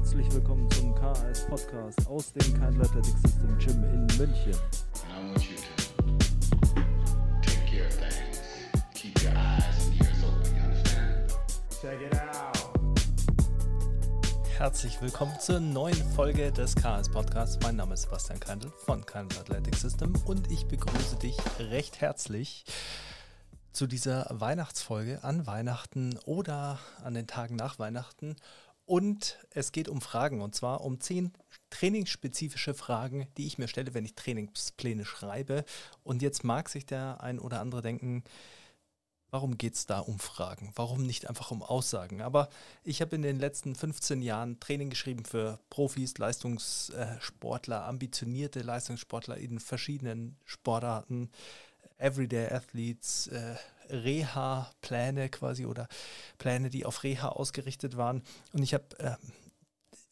Herzlich willkommen zum KS Podcast aus dem Kind Athletic System Gym in München. Herzlich willkommen zur neuen Folge des KS Podcasts. Mein Name ist Sebastian Keindl von Kind Athletic System und ich begrüße dich recht herzlich zu dieser Weihnachtsfolge an Weihnachten oder an den Tagen nach Weihnachten. Und es geht um Fragen und zwar um zehn trainingsspezifische Fragen, die ich mir stelle, wenn ich Trainingspläne schreibe. Und jetzt mag sich der ein oder andere denken, Warum geht es da um Fragen? Warum nicht einfach um Aussagen? Aber ich habe in den letzten 15 Jahren Training geschrieben für Profis, Leistungssportler, ambitionierte Leistungssportler in verschiedenen Sportarten, Everyday Athletes, äh, Reha-Pläne quasi oder Pläne, die auf Reha ausgerichtet waren. Und ich habe äh,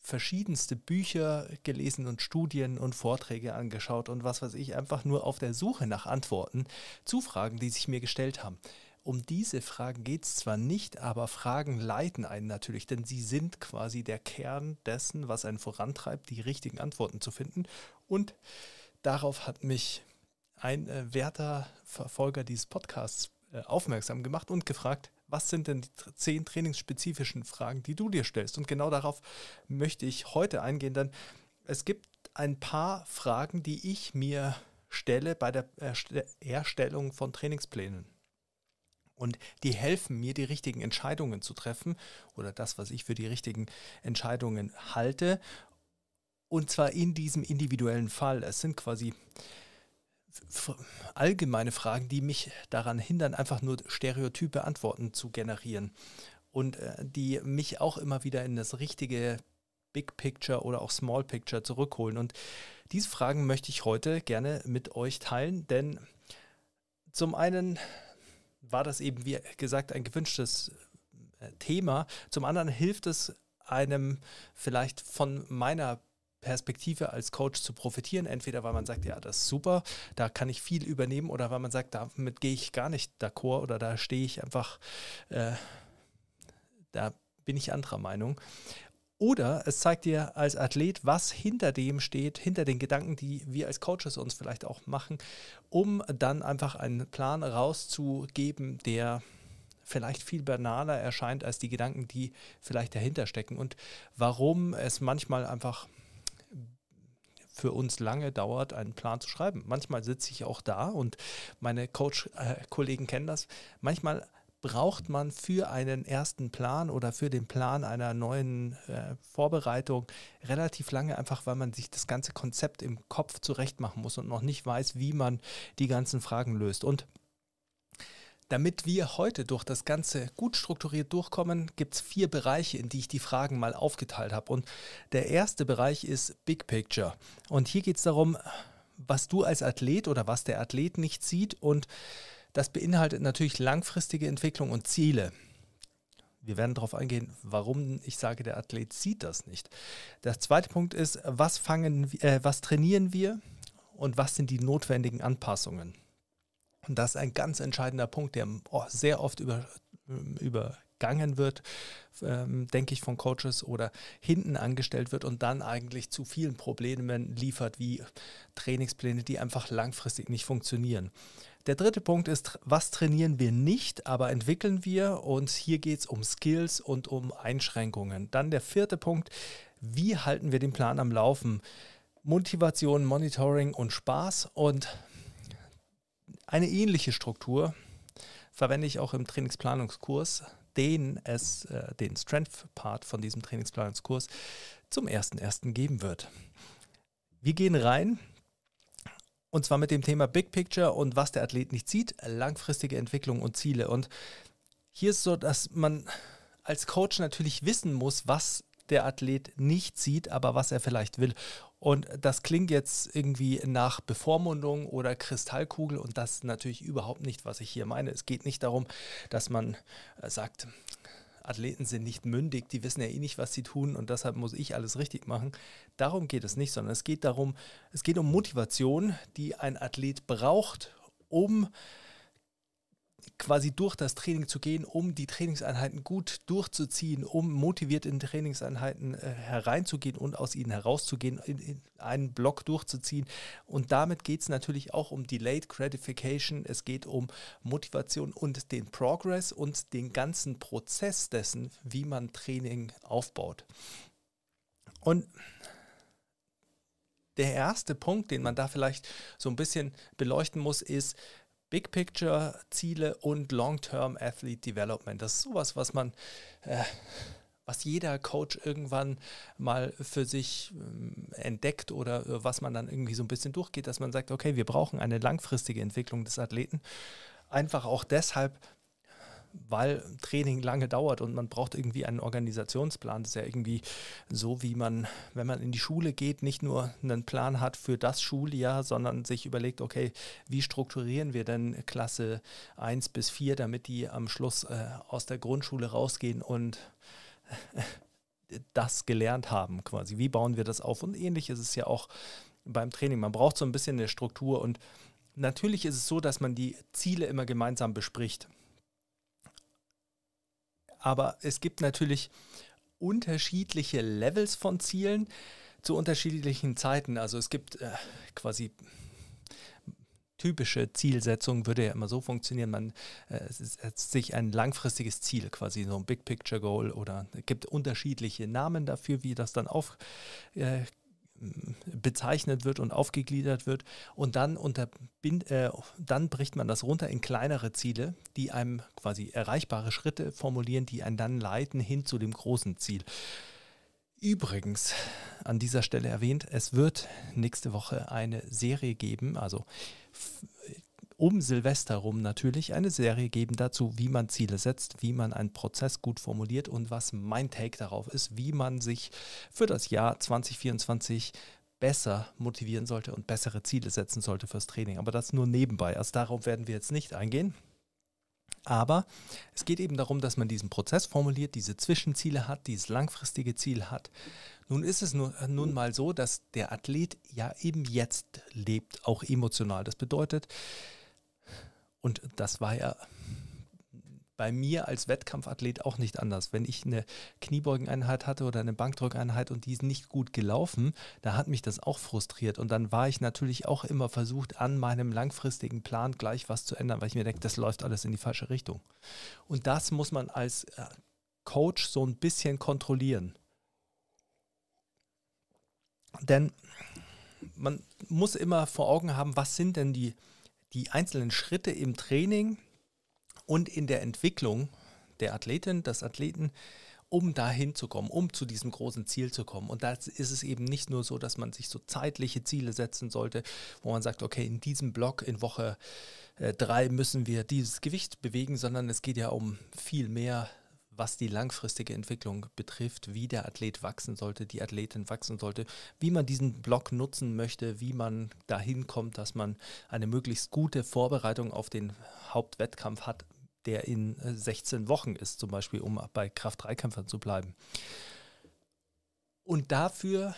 verschiedenste Bücher gelesen und Studien und Vorträge angeschaut und was weiß ich, einfach nur auf der Suche nach Antworten zu Fragen, die sich mir gestellt haben. Um diese Fragen geht es zwar nicht, aber Fragen leiten einen natürlich, denn sie sind quasi der Kern dessen, was einen vorantreibt, die richtigen Antworten zu finden. Und darauf hat mich ein äh, werter Verfolger dieses Podcasts aufmerksam gemacht und gefragt, was sind denn die zehn trainingsspezifischen Fragen, die du dir stellst? Und genau darauf möchte ich heute eingehen, denn es gibt ein paar Fragen, die ich mir stelle bei der Erstellung von Trainingsplänen. Und die helfen mir, die richtigen Entscheidungen zu treffen oder das, was ich für die richtigen Entscheidungen halte. Und zwar in diesem individuellen Fall. Es sind quasi allgemeine Fragen, die mich daran hindern, einfach nur stereotype Antworten zu generieren. Und äh, die mich auch immer wieder in das richtige Big Picture oder auch Small Picture zurückholen. Und diese Fragen möchte ich heute gerne mit euch teilen, denn zum einen war das eben, wie gesagt, ein gewünschtes äh, Thema. Zum anderen hilft es einem vielleicht von meiner Perspektive als Coach zu profitieren. Entweder weil man sagt, ja, das ist super, da kann ich viel übernehmen, oder weil man sagt, damit gehe ich gar nicht d'accord oder da stehe ich einfach, äh, da bin ich anderer Meinung. Oder es zeigt dir als Athlet, was hinter dem steht, hinter den Gedanken, die wir als Coaches uns vielleicht auch machen, um dann einfach einen Plan rauszugeben, der vielleicht viel banaler erscheint als die Gedanken, die vielleicht dahinter stecken und warum es manchmal einfach für uns lange dauert, einen Plan zu schreiben. Manchmal sitze ich auch da und meine Coach-Kollegen kennen das. Manchmal braucht man für einen ersten Plan oder für den Plan einer neuen äh, Vorbereitung relativ lange, einfach weil man sich das ganze Konzept im Kopf zurechtmachen muss und noch nicht weiß, wie man die ganzen Fragen löst. Und damit wir heute durch das Ganze gut strukturiert durchkommen, gibt es vier Bereiche, in die ich die Fragen mal aufgeteilt habe. Und der erste Bereich ist Big Picture. Und hier geht es darum, was du als Athlet oder was der Athlet nicht sieht und das beinhaltet natürlich langfristige Entwicklung und Ziele. Wir werden darauf eingehen, warum ich sage, der Athlet sieht das nicht. Der zweite Punkt ist, was, fangen, äh, was trainieren wir und was sind die notwendigen Anpassungen? Und das ist ein ganz entscheidender Punkt, der oh, sehr oft über, übergangen wird, ähm, denke ich, von Coaches oder hinten angestellt wird und dann eigentlich zu vielen Problemen liefert, wie Trainingspläne, die einfach langfristig nicht funktionieren. Der dritte Punkt ist, was trainieren wir nicht, aber entwickeln wir? Und hier geht es um Skills und um Einschränkungen. Dann der vierte Punkt, wie halten wir den Plan am Laufen? Motivation, Monitoring und Spaß und eine ähnliche Struktur verwende ich auch im Trainingsplanungskurs, den es, äh, den Strength-Part von diesem Trainingsplanungskurs zum ersten ersten geben wird. Wir gehen rein und zwar mit dem Thema Big Picture und was der Athlet nicht sieht, langfristige Entwicklung und Ziele. Und hier ist so, dass man als Coach natürlich wissen muss, was der Athlet nicht sieht, aber was er vielleicht will. Und das klingt jetzt irgendwie nach Bevormundung oder Kristallkugel und das ist natürlich überhaupt nicht, was ich hier meine. Es geht nicht darum, dass man äh, sagt, Athleten sind nicht mündig, die wissen ja eh nicht, was sie tun und deshalb muss ich alles richtig machen. Darum geht es nicht, sondern es geht darum, es geht um Motivation, die ein Athlet braucht, um quasi durch das Training zu gehen, um die Trainingseinheiten gut durchzuziehen, um motiviert in Trainingseinheiten äh, hereinzugehen und aus ihnen herauszugehen, in, in einen Block durchzuziehen. Und damit geht es natürlich auch um Delayed Gratification, es geht um Motivation und den Progress und den ganzen Prozess dessen, wie man Training aufbaut. Und der erste Punkt, den man da vielleicht so ein bisschen beleuchten muss, ist, Big Picture Ziele und Long-Term Athlete Development. Das ist sowas, was man, äh, was jeder Coach irgendwann mal für sich äh, entdeckt oder äh, was man dann irgendwie so ein bisschen durchgeht, dass man sagt, okay, wir brauchen eine langfristige Entwicklung des Athleten. Einfach auch deshalb, weil Training lange dauert und man braucht irgendwie einen Organisationsplan. Das ist ja irgendwie so, wie man, wenn man in die Schule geht, nicht nur einen Plan hat für das Schuljahr, sondern sich überlegt, okay, wie strukturieren wir denn Klasse 1 bis 4, damit die am Schluss äh, aus der Grundschule rausgehen und das gelernt haben quasi. Wie bauen wir das auf? Und ähnlich ist es ja auch beim Training. Man braucht so ein bisschen eine Struktur und natürlich ist es so, dass man die Ziele immer gemeinsam bespricht aber es gibt natürlich unterschiedliche Levels von Zielen zu unterschiedlichen Zeiten. Also es gibt äh, quasi typische Zielsetzung würde ja immer so funktionieren, man äh, setzt sich ein langfristiges Ziel, quasi so ein Big Picture Goal oder es gibt unterschiedliche Namen dafür, wie das dann auf, äh, bezeichnet wird und aufgegliedert wird. Und dann, unterbind, äh, dann bricht man das runter in kleinere Ziele, die einem quasi erreichbare Schritte formulieren, die einen dann leiten hin zu dem großen Ziel. Übrigens, an dieser Stelle erwähnt, es wird nächste Woche eine Serie geben, also um Silvester rum natürlich eine Serie geben dazu, wie man Ziele setzt, wie man einen Prozess gut formuliert und was mein Take darauf ist, wie man sich für das Jahr 2024 besser motivieren sollte und bessere Ziele setzen sollte fürs Training. Aber das nur nebenbei. Also darauf werden wir jetzt nicht eingehen. Aber es geht eben darum, dass man diesen Prozess formuliert, diese Zwischenziele hat, dieses langfristige Ziel hat. Nun ist es nun, nun mal so, dass der Athlet ja eben jetzt lebt, auch emotional. Das bedeutet, und das war ja bei mir als Wettkampfathlet auch nicht anders. Wenn ich eine Kniebeugeneinheit hatte oder eine Bankdrückeinheit und die ist nicht gut gelaufen, da hat mich das auch frustriert. Und dann war ich natürlich auch immer versucht, an meinem langfristigen Plan gleich was zu ändern, weil ich mir denke, das läuft alles in die falsche Richtung. Und das muss man als äh, Coach so ein bisschen kontrollieren. Denn man muss immer vor Augen haben, was sind denn die die einzelnen Schritte im Training und in der Entwicklung der Athletin, des Athleten, um dahin zu kommen, um zu diesem großen Ziel zu kommen. Und da ist es eben nicht nur so, dass man sich so zeitliche Ziele setzen sollte, wo man sagt, okay, in diesem Block in Woche äh, drei müssen wir dieses Gewicht bewegen, sondern es geht ja um viel mehr was die langfristige Entwicklung betrifft, wie der Athlet wachsen sollte, die Athletin wachsen sollte, wie man diesen Block nutzen möchte, wie man dahin kommt, dass man eine möglichst gute Vorbereitung auf den Hauptwettkampf hat, der in 16 äh, Wochen ist, zum Beispiel, um bei Kraft-3-Kämpfern zu bleiben. Und dafür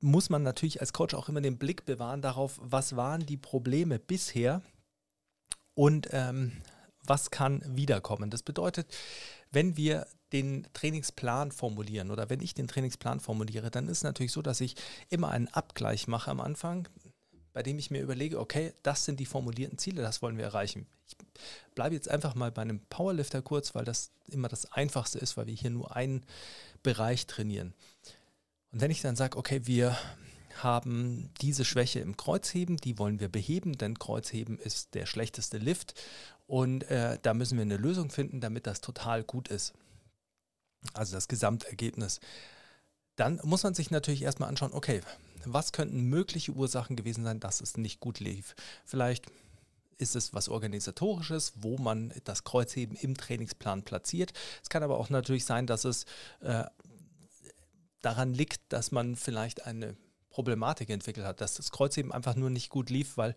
muss man natürlich als Coach auch immer den Blick bewahren darauf, was waren die Probleme bisher und ähm, was kann wiederkommen. Das bedeutet, wenn wir den Trainingsplan formulieren oder wenn ich den Trainingsplan formuliere, dann ist es natürlich so, dass ich immer einen Abgleich mache am Anfang, bei dem ich mir überlege, okay, das sind die formulierten Ziele, das wollen wir erreichen. Ich bleibe jetzt einfach mal bei einem Powerlifter kurz, weil das immer das Einfachste ist, weil wir hier nur einen Bereich trainieren. Und wenn ich dann sage, okay, wir haben diese Schwäche im Kreuzheben, die wollen wir beheben, denn Kreuzheben ist der schlechteste Lift und äh, da müssen wir eine Lösung finden, damit das total gut ist. Also das Gesamtergebnis. Dann muss man sich natürlich erstmal anschauen, okay, was könnten mögliche Ursachen gewesen sein, dass es nicht gut lief? Vielleicht ist es was Organisatorisches, wo man das Kreuzheben im Trainingsplan platziert. Es kann aber auch natürlich sein, dass es äh, daran liegt, dass man vielleicht eine Problematik entwickelt hat, dass das Kreuzheben einfach nur nicht gut lief, weil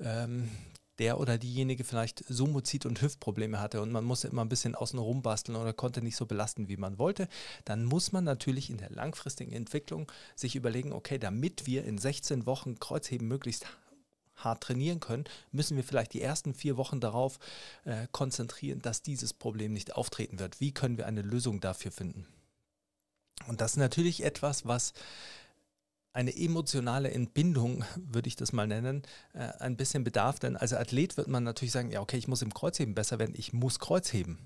ähm, der oder diejenige vielleicht Sumozid und Hüftprobleme hatte und man musste immer ein bisschen außen rum basteln oder konnte nicht so belasten, wie man wollte, dann muss man natürlich in der langfristigen Entwicklung sich überlegen, okay, damit wir in 16 Wochen Kreuzheben möglichst hart trainieren können, müssen wir vielleicht die ersten vier Wochen darauf äh, konzentrieren, dass dieses Problem nicht auftreten wird. Wie können wir eine Lösung dafür finden? Und das ist natürlich etwas, was eine emotionale Entbindung, würde ich das mal nennen, äh, ein bisschen bedarf. Denn als Athlet wird man natürlich sagen, ja, okay, ich muss im Kreuzheben besser werden, ich muss Kreuzheben.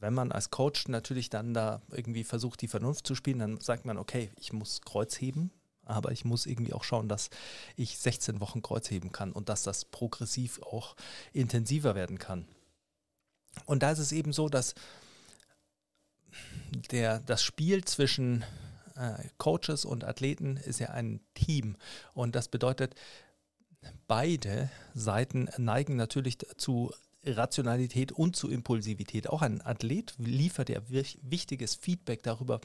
Wenn man als Coach natürlich dann da irgendwie versucht, die Vernunft zu spielen, dann sagt man, okay, ich muss Kreuzheben, aber ich muss irgendwie auch schauen, dass ich 16 Wochen Kreuzheben kann und dass das progressiv auch intensiver werden kann. Und da ist es eben so, dass der, das Spiel zwischen äh, Coaches und Athleten ist ja ein Team. Und das bedeutet, beide Seiten neigen natürlich zu Rationalität und zu Impulsivität. Auch ein Athlet liefert ja wichtiges Feedback darüber,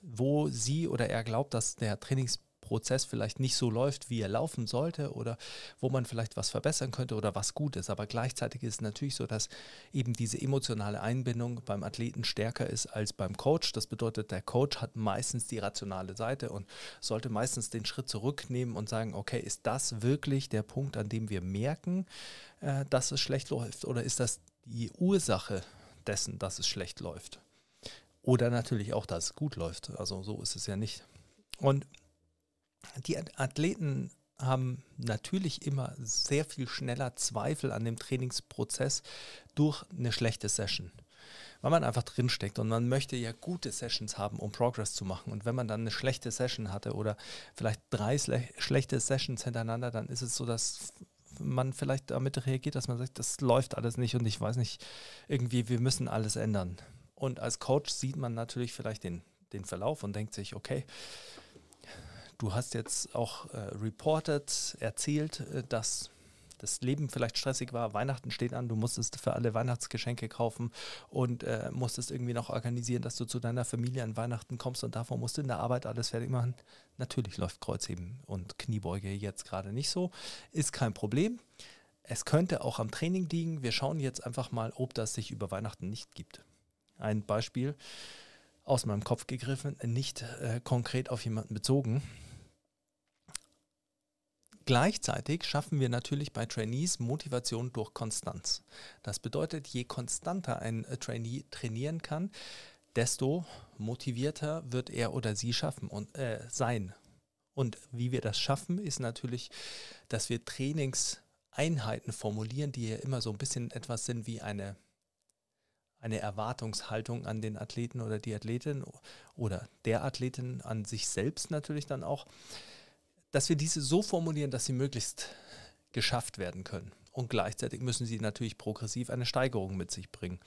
wo sie oder er glaubt, dass der Trainings Prozess vielleicht nicht so läuft, wie er laufen sollte oder wo man vielleicht was verbessern könnte oder was gut ist. Aber gleichzeitig ist es natürlich so, dass eben diese emotionale Einbindung beim Athleten stärker ist als beim Coach. Das bedeutet, der Coach hat meistens die rationale Seite und sollte meistens den Schritt zurücknehmen und sagen, okay, ist das wirklich der Punkt, an dem wir merken, äh, dass es schlecht läuft oder ist das die Ursache dessen, dass es schlecht läuft? Oder natürlich auch, dass es gut läuft. Also so ist es ja nicht. Und die Athleten haben natürlich immer sehr viel schneller Zweifel an dem Trainingsprozess durch eine schlechte Session. Weil man einfach drinsteckt und man möchte ja gute Sessions haben, um Progress zu machen. Und wenn man dann eine schlechte Session hatte oder vielleicht drei schlechte Sessions hintereinander, dann ist es so, dass man vielleicht damit reagiert, dass man sagt, das läuft alles nicht und ich weiß nicht, irgendwie, wir müssen alles ändern. Und als Coach sieht man natürlich vielleicht den, den Verlauf und denkt sich, okay, Du hast jetzt auch äh, reported, erzählt, äh, dass das Leben vielleicht stressig war, Weihnachten steht an, du musstest für alle Weihnachtsgeschenke kaufen und äh, musstest irgendwie noch organisieren, dass du zu deiner Familie an Weihnachten kommst und davor musst du in der Arbeit alles fertig machen. Natürlich läuft Kreuzheben und Kniebeuge jetzt gerade nicht so, ist kein Problem. Es könnte auch am Training liegen. Wir schauen jetzt einfach mal, ob das sich über Weihnachten nicht gibt. Ein Beispiel aus meinem Kopf gegriffen, nicht äh, konkret auf jemanden bezogen. Gleichzeitig schaffen wir natürlich bei Trainees Motivation durch Konstanz. Das bedeutet, je konstanter ein äh, Trainee trainieren kann, desto motivierter wird er oder sie schaffen und äh, sein. Und wie wir das schaffen, ist natürlich, dass wir Trainingseinheiten formulieren, die ja immer so ein bisschen etwas sind wie eine eine Erwartungshaltung an den Athleten oder die Athletin oder der Athletin an sich selbst natürlich dann auch, dass wir diese so formulieren, dass sie möglichst geschafft werden können. Und gleichzeitig müssen sie natürlich progressiv eine Steigerung mit sich bringen.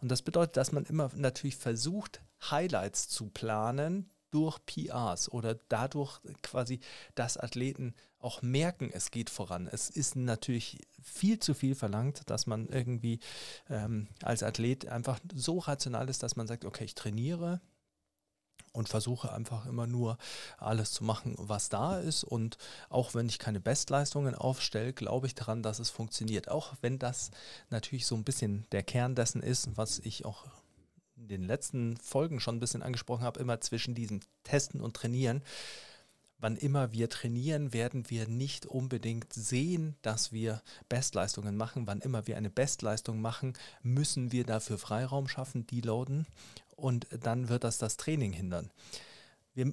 Und das bedeutet, dass man immer natürlich versucht, Highlights zu planen durch PRs oder dadurch quasi, dass Athleten auch merken, es geht voran. Es ist natürlich viel zu viel verlangt, dass man irgendwie ähm, als Athlet einfach so rational ist, dass man sagt, okay, ich trainiere, und versuche einfach immer nur alles zu machen, was da ist. Und auch wenn ich keine Bestleistungen aufstelle, glaube ich daran, dass es funktioniert. Auch wenn das natürlich so ein bisschen der Kern dessen ist, was ich auch in den letzten Folgen schon ein bisschen angesprochen habe, immer zwischen diesem Testen und Trainieren. Wann immer wir trainieren, werden wir nicht unbedingt sehen, dass wir Bestleistungen machen. Wann immer wir eine Bestleistung machen, müssen wir dafür Freiraum schaffen, deloaden und dann wird das das Training hindern. Wir,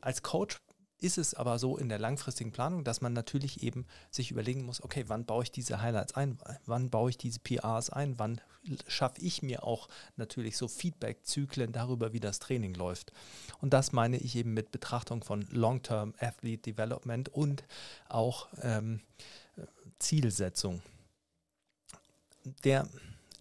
als Coach ist es aber so in der langfristigen Planung, dass man natürlich eben sich überlegen muss, okay, wann baue ich diese Highlights ein, wann baue ich diese PRs ein, wann schaffe ich mir auch natürlich so Feedback-Zyklen darüber, wie das Training läuft. Und das meine ich eben mit Betrachtung von Long-Term Athlete Development und auch ähm, Zielsetzung. Der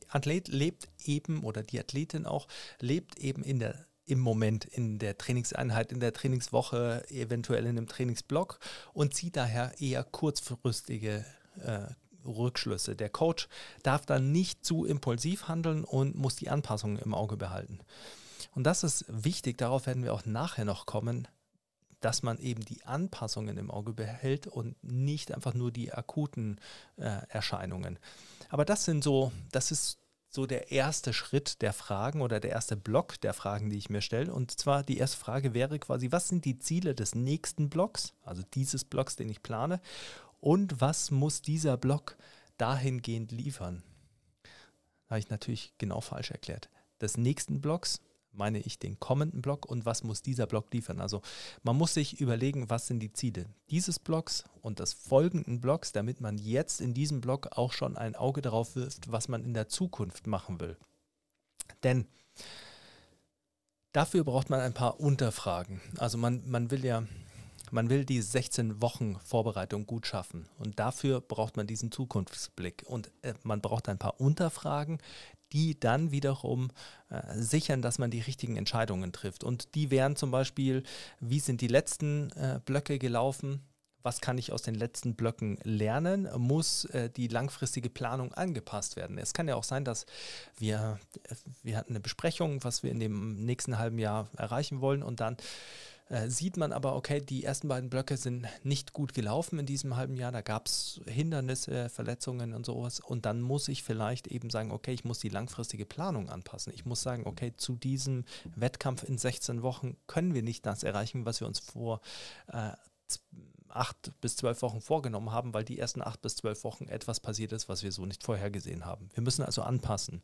Athlet lebt eben oder die Athletin auch lebt eben in der im Moment in der Trainingseinheit, in der Trainingswoche, eventuell in einem Trainingsblock und zieht daher eher kurzfristige äh, Rückschlüsse. Der Coach darf dann nicht zu impulsiv handeln und muss die Anpassungen im Auge behalten. Und das ist wichtig, darauf werden wir auch nachher noch kommen, dass man eben die Anpassungen im Auge behält und nicht einfach nur die akuten äh, Erscheinungen. Aber das sind so, das ist so der erste Schritt der Fragen oder der erste Block der Fragen, die ich mir stelle. Und zwar die erste Frage wäre quasi, was sind die Ziele des nächsten Blocks, also dieses Blocks, den ich plane? Und was muss dieser Block dahingehend liefern? Habe ich natürlich genau falsch erklärt. Des nächsten Blocks meine ich den kommenden Block und was muss dieser Block liefern. Also man muss sich überlegen, was sind die Ziele dieses Blocks und des folgenden Blocks, damit man jetzt in diesem Block auch schon ein Auge darauf wirft, was man in der Zukunft machen will. Denn dafür braucht man ein paar Unterfragen. Also man, man will ja man will die 16 Wochen Vorbereitung gut schaffen und dafür braucht man diesen Zukunftsblick und äh, man braucht ein paar Unterfragen, die dann wiederum äh, sichern, dass man die richtigen Entscheidungen trifft. Und die wären zum Beispiel, wie sind die letzten äh, Blöcke gelaufen? Was kann ich aus den letzten Blöcken lernen? Muss äh, die langfristige Planung angepasst werden? Es kann ja auch sein, dass wir, äh, wir hatten eine Besprechung, was wir in dem nächsten halben Jahr erreichen wollen und dann äh, sieht man aber, okay, die ersten beiden Blöcke sind nicht gut gelaufen in diesem halben Jahr. Da gab es Hindernisse, Verletzungen und sowas. Und dann muss ich vielleicht eben sagen, okay, ich muss die langfristige Planung anpassen. Ich muss sagen, okay, zu diesem Wettkampf in 16 Wochen können wir nicht das erreichen, was wir uns vor äh, acht bis zwölf Wochen vorgenommen haben, weil die ersten acht bis zwölf Wochen etwas passiert ist, was wir so nicht vorhergesehen haben. Wir müssen also anpassen.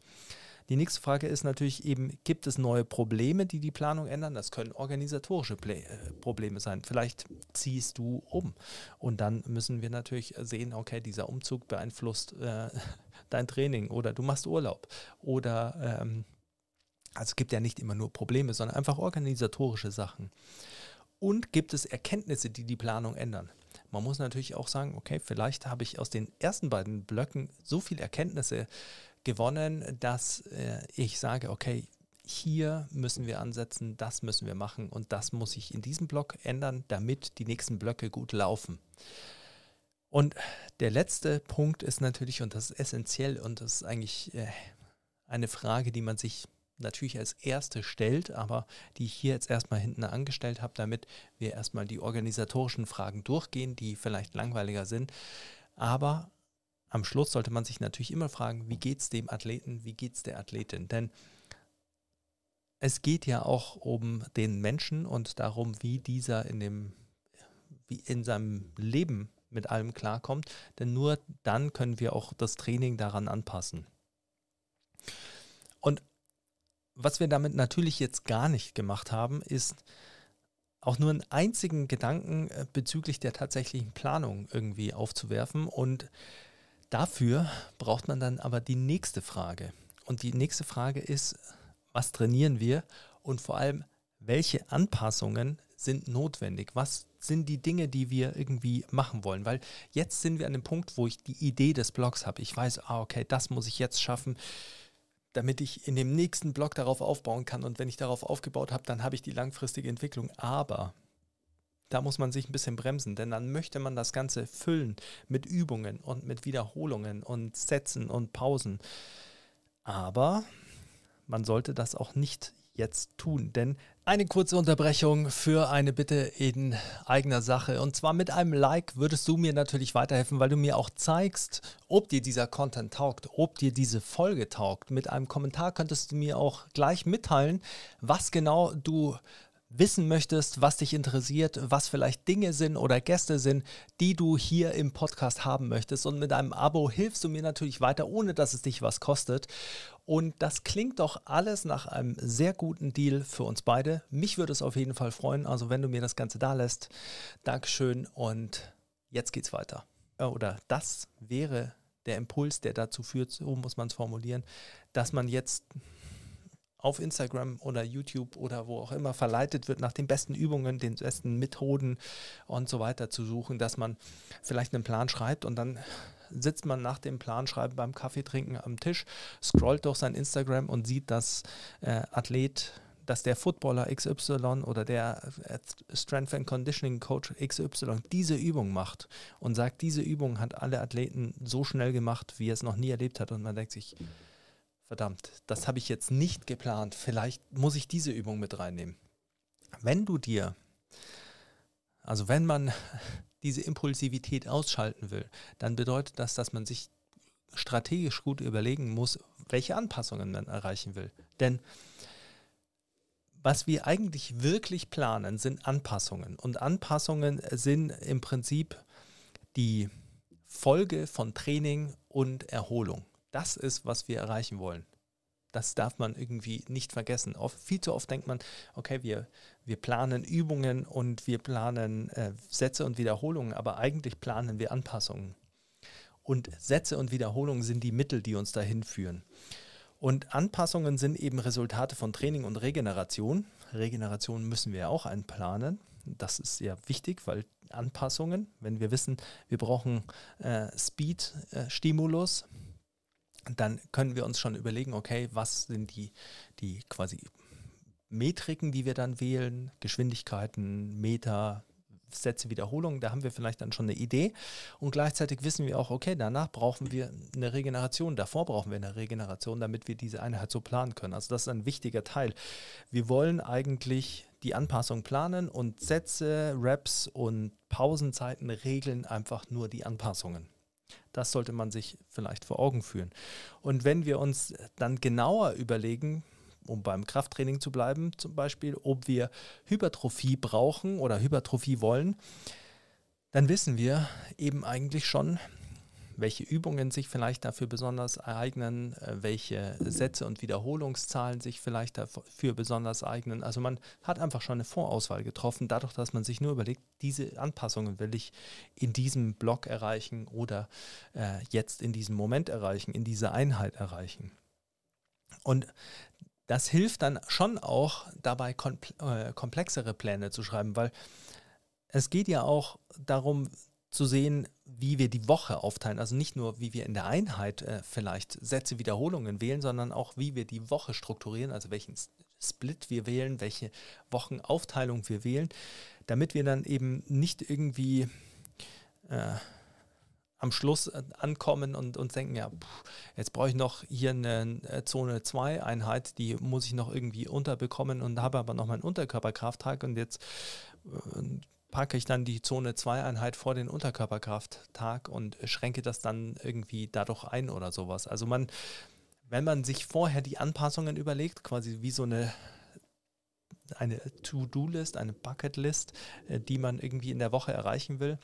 Die nächste Frage ist natürlich eben, gibt es neue Probleme, die die Planung ändern? Das können organisatorische Play äh, Probleme sein. Vielleicht ziehst du um und dann müssen wir natürlich sehen, okay, dieser Umzug beeinflusst äh, dein Training oder du machst Urlaub oder ähm, also es gibt ja nicht immer nur Probleme, sondern einfach organisatorische Sachen. Und gibt es Erkenntnisse, die die Planung ändern? Man muss natürlich auch sagen, okay, vielleicht habe ich aus den ersten beiden Blöcken so viele Erkenntnisse gewonnen, dass äh, ich sage, okay, hier müssen wir ansetzen, das müssen wir machen und das muss ich in diesem Block ändern, damit die nächsten Blöcke gut laufen. Und der letzte Punkt ist natürlich, und das ist essentiell und das ist eigentlich äh, eine Frage, die man sich natürlich als erste stellt, aber die ich hier jetzt erstmal hinten angestellt habe, damit wir erstmal die organisatorischen Fragen durchgehen, die vielleicht langweiliger sind. Aber am Schluss sollte man sich natürlich immer fragen, wie geht es dem Athleten, wie geht es der Athletin? Denn es geht ja auch um den Menschen und darum, wie dieser in dem, wie in seinem Leben mit allem klarkommt. Denn nur dann können wir auch das Training daran anpassen. Und was wir damit natürlich jetzt gar nicht gemacht haben, ist auch nur einen einzigen Gedanken äh, bezüglich der tatsächlichen Planung irgendwie aufzuwerfen und Dafür braucht man dann aber die nächste Frage. Und die nächste Frage ist, was trainieren wir und vor allem, welche Anpassungen sind notwendig? Was sind die Dinge, die wir irgendwie machen wollen? Weil jetzt sind wir an dem Punkt, wo ich die Idee des Blogs habe. Ich weiß, ah, okay, das muss ich jetzt schaffen, damit ich in dem nächsten Blog darauf aufbauen kann. Und wenn ich darauf aufgebaut habe, dann habe ich die langfristige Entwicklung. Aber da muss man sich ein bisschen bremsen, denn dann möchte man das Ganze füllen mit Übungen und mit Wiederholungen und Sätzen und Pausen. Aber man sollte das auch nicht jetzt tun, denn eine kurze Unterbrechung für eine Bitte in eigener Sache. Und zwar mit einem Like würdest du mir natürlich weiterhelfen, weil du mir auch zeigst, ob dir dieser Content taugt, ob dir diese Folge taugt. Mit einem Kommentar könntest du mir auch gleich mitteilen, was genau du wissen möchtest, was dich interessiert, was vielleicht Dinge sind oder Gäste sind, die du hier im Podcast haben möchtest. Und mit einem Abo hilfst du mir natürlich weiter, ohne dass es dich was kostet. Und das klingt doch alles nach einem sehr guten Deal für uns beide. Mich würde es auf jeden Fall freuen. Also wenn du mir das Ganze da lässt. Dankeschön und jetzt geht's weiter. Äh, oder das wäre der Impuls, der dazu führt, so muss man es formulieren, dass man jetzt auf Instagram oder YouTube oder wo auch immer verleitet wird, nach den besten Übungen, den besten Methoden und so weiter zu suchen, dass man vielleicht einen Plan schreibt und dann sitzt man nach dem Planschreiben beim Kaffee trinken am Tisch, scrollt durch sein Instagram und sieht, dass äh, Athlet, dass der Footballer XY oder der äh, Strength and Conditioning Coach XY diese Übung macht und sagt, diese Übung hat alle Athleten so schnell gemacht, wie er es noch nie erlebt hat. Und man denkt sich, verdammt, das habe ich jetzt nicht geplant, vielleicht muss ich diese Übung mit reinnehmen. Wenn du dir, also wenn man diese Impulsivität ausschalten will, dann bedeutet das, dass man sich strategisch gut überlegen muss, welche Anpassungen man erreichen will. Denn was wir eigentlich wirklich planen, sind Anpassungen. Und Anpassungen sind im Prinzip die Folge von Training und Erholung. Das ist, was wir erreichen wollen. Das darf man irgendwie nicht vergessen. Oft, viel zu oft denkt man, okay, wir, wir planen Übungen und wir planen äh, Sätze und Wiederholungen, aber eigentlich planen wir Anpassungen. Und Sätze und Wiederholungen sind die Mittel, die uns dahin führen. Und Anpassungen sind eben Resultate von Training und Regeneration. Regeneration müssen wir auch einplanen. Das ist sehr wichtig, weil Anpassungen, wenn wir wissen, wir brauchen äh, Speed-Stimulus, äh, dann können wir uns schon überlegen, okay, was sind die, die quasi Metriken, die wir dann wählen, Geschwindigkeiten, Meter, Sätze, Wiederholungen, da haben wir vielleicht dann schon eine Idee. Und gleichzeitig wissen wir auch, okay, danach brauchen wir eine Regeneration, davor brauchen wir eine Regeneration, damit wir diese Einheit so planen können. Also das ist ein wichtiger Teil. Wir wollen eigentlich die Anpassung planen und Sätze, Raps und Pausenzeiten regeln einfach nur die Anpassungen. Das sollte man sich vielleicht vor Augen führen. Und wenn wir uns dann genauer überlegen, um beim Krafttraining zu bleiben, zum Beispiel, ob wir Hypertrophie brauchen oder Hypertrophie wollen, dann wissen wir eben eigentlich schon, welche Übungen sich vielleicht dafür besonders eignen, äh, welche Sätze und Wiederholungszahlen sich vielleicht dafür besonders eignen. Also man hat einfach schon eine Vorauswahl getroffen, dadurch, dass man sich nur überlegt, diese Anpassungen will ich in diesem Block erreichen oder äh, jetzt in diesem Moment erreichen, in dieser Einheit erreichen. Und das hilft dann schon auch dabei, äh, komplexere Pläne zu schreiben, weil es geht ja auch darum zu sehen, wie wir die Woche aufteilen. Also nicht nur, wie wir in der Einheit äh, vielleicht Sätze, Wiederholungen wählen, sondern auch, wie wir die Woche strukturieren, also welchen Split wir wählen, welche Wochenaufteilung wir wählen, damit wir dann eben nicht irgendwie äh, am Schluss äh, ankommen und, und denken, ja, jetzt brauche ich noch hier eine äh, Zone 2 Einheit, die muss ich noch irgendwie unterbekommen und habe aber noch meinen Unterkörperkrafttag und jetzt äh, packe ich dann die Zone 2 Einheit vor den Unterkörperkrafttag und schränke das dann irgendwie dadurch ein oder sowas. Also man, wenn man sich vorher die Anpassungen überlegt, quasi wie so eine eine To-Do-List, eine Bucket-List, äh, die man irgendwie in der Woche erreichen will,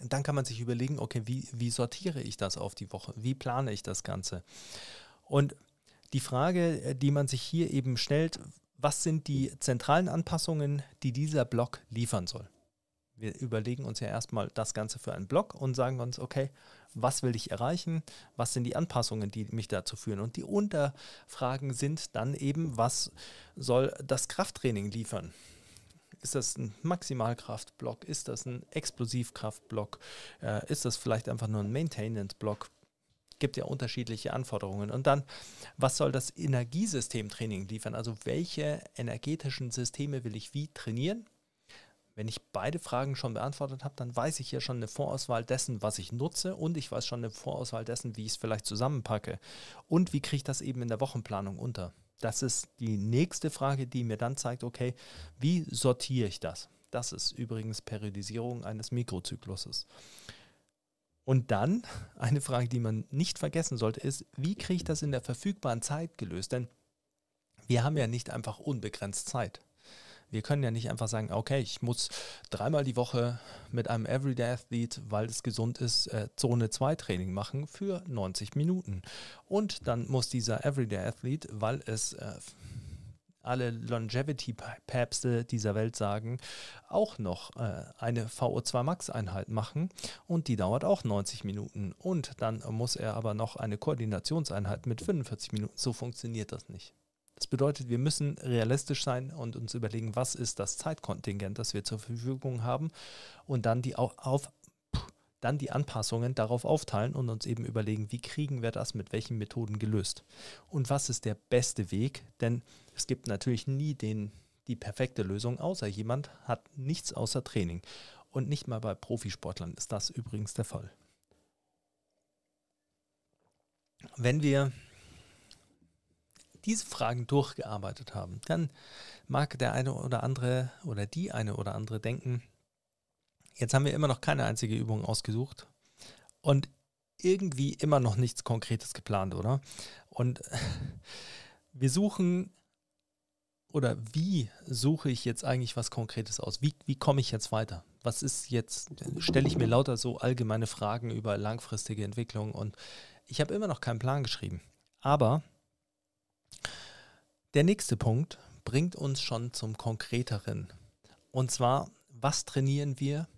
dann kann man sich überlegen, okay, wie, wie sortiere ich das auf die Woche? Wie plane ich das Ganze? Und die Frage, äh, die man sich hier eben stellt, was sind die zentralen Anpassungen, die dieser Block liefern soll? Wir überlegen uns ja erstmal das Ganze für einen Block und sagen uns, okay, was will ich erreichen? Was sind die Anpassungen, die mich dazu führen? Und die Unterfragen sind dann eben, was soll das Krafttraining liefern? Ist das ein Maximalkraftblock? Ist das ein Explosivkraftblock? Äh, ist das vielleicht einfach nur ein Maintenance-Block? Gibt ja unterschiedliche Anforderungen. Und dann, was soll das Energiesystemtraining liefern? Also welche energetischen Systeme will ich wie trainieren? Wenn ich beide Fragen schon beantwortet habe, dann weiß ich ja schon eine Vorauswahl dessen, was ich nutze und ich weiß schon eine Vorauswahl dessen, wie ich es vielleicht zusammenpacke. Und wie kriege ich das eben in der Wochenplanung unter? Das ist die nächste Frage, die mir dann zeigt, okay, wie sortiere ich das? Das ist übrigens Periodisierung eines Mikrozykluses. Und dann eine Frage, die man nicht vergessen sollte, ist, wie kriege ich das in der verfügbaren Zeit gelöst? Denn wir haben ja nicht einfach unbegrenzt Zeit. Wir können ja nicht einfach sagen, okay, ich muss dreimal die Woche mit einem Everyday Athlete, weil es gesund ist, äh, Zone 2 Training machen für 90 Minuten. Und dann muss dieser Everyday Athlete, weil es äh, alle Longevity-Päpste dieser Welt sagen, auch noch äh, eine VO2 Max-Einheit machen und die dauert auch 90 Minuten. Und dann muss er aber noch eine Koordinationseinheit mit 45 Minuten. So funktioniert das nicht. Das bedeutet, wir müssen realistisch sein und uns überlegen, was ist das Zeitkontingent, das wir zur Verfügung haben und dann die, auf, dann die Anpassungen darauf aufteilen und uns eben überlegen, wie kriegen wir das mit welchen Methoden gelöst und was ist der beste Weg, denn es gibt natürlich nie den, die perfekte Lösung, außer jemand hat nichts außer Training. Und nicht mal bei Profisportlern ist das übrigens der Fall. Wenn wir diese Fragen durchgearbeitet haben, dann mag der eine oder andere oder die eine oder andere denken, jetzt haben wir immer noch keine einzige Übung ausgesucht und irgendwie immer noch nichts Konkretes geplant, oder? Und wir suchen oder wie suche ich jetzt eigentlich was Konkretes aus? Wie, wie komme ich jetzt weiter? was ist jetzt, stelle ich mir lauter so allgemeine Fragen über langfristige Entwicklung und ich habe immer noch keinen Plan geschrieben. Aber der nächste Punkt bringt uns schon zum Konkreteren. Und zwar, was trainieren wir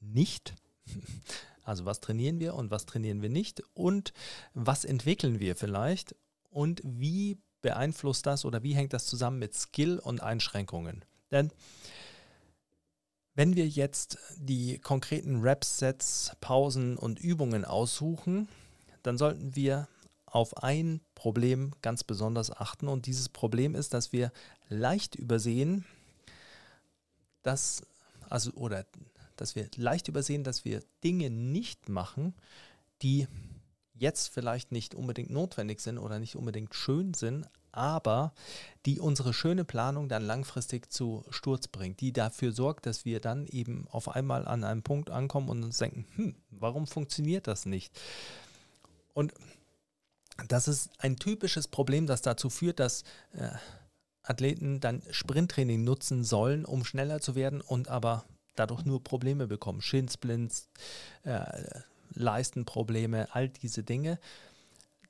nicht? Also was trainieren wir und was trainieren wir nicht? Und was entwickeln wir vielleicht? Und wie beeinflusst das oder wie hängt das zusammen mit Skill und Einschränkungen? Denn wenn wir jetzt die konkreten Rap-Sets, Pausen und Übungen aussuchen, dann sollten wir auf ein Problem ganz besonders achten. Und dieses Problem ist, dass wir leicht übersehen, dass, also, oder dass wir leicht übersehen, dass wir Dinge nicht machen, die jetzt vielleicht nicht unbedingt notwendig sind oder nicht unbedingt schön sind, aber die unsere schöne Planung dann langfristig zu Sturz bringt, die dafür sorgt, dass wir dann eben auf einmal an einem Punkt ankommen und uns denken, hm, warum funktioniert das nicht? Und das ist ein typisches Problem, das dazu führt, dass äh, Athleten dann Sprinttraining nutzen sollen, um schneller zu werden und aber dadurch nur Probleme bekommen. Shinsplints, äh, Leistenprobleme, all diese Dinge,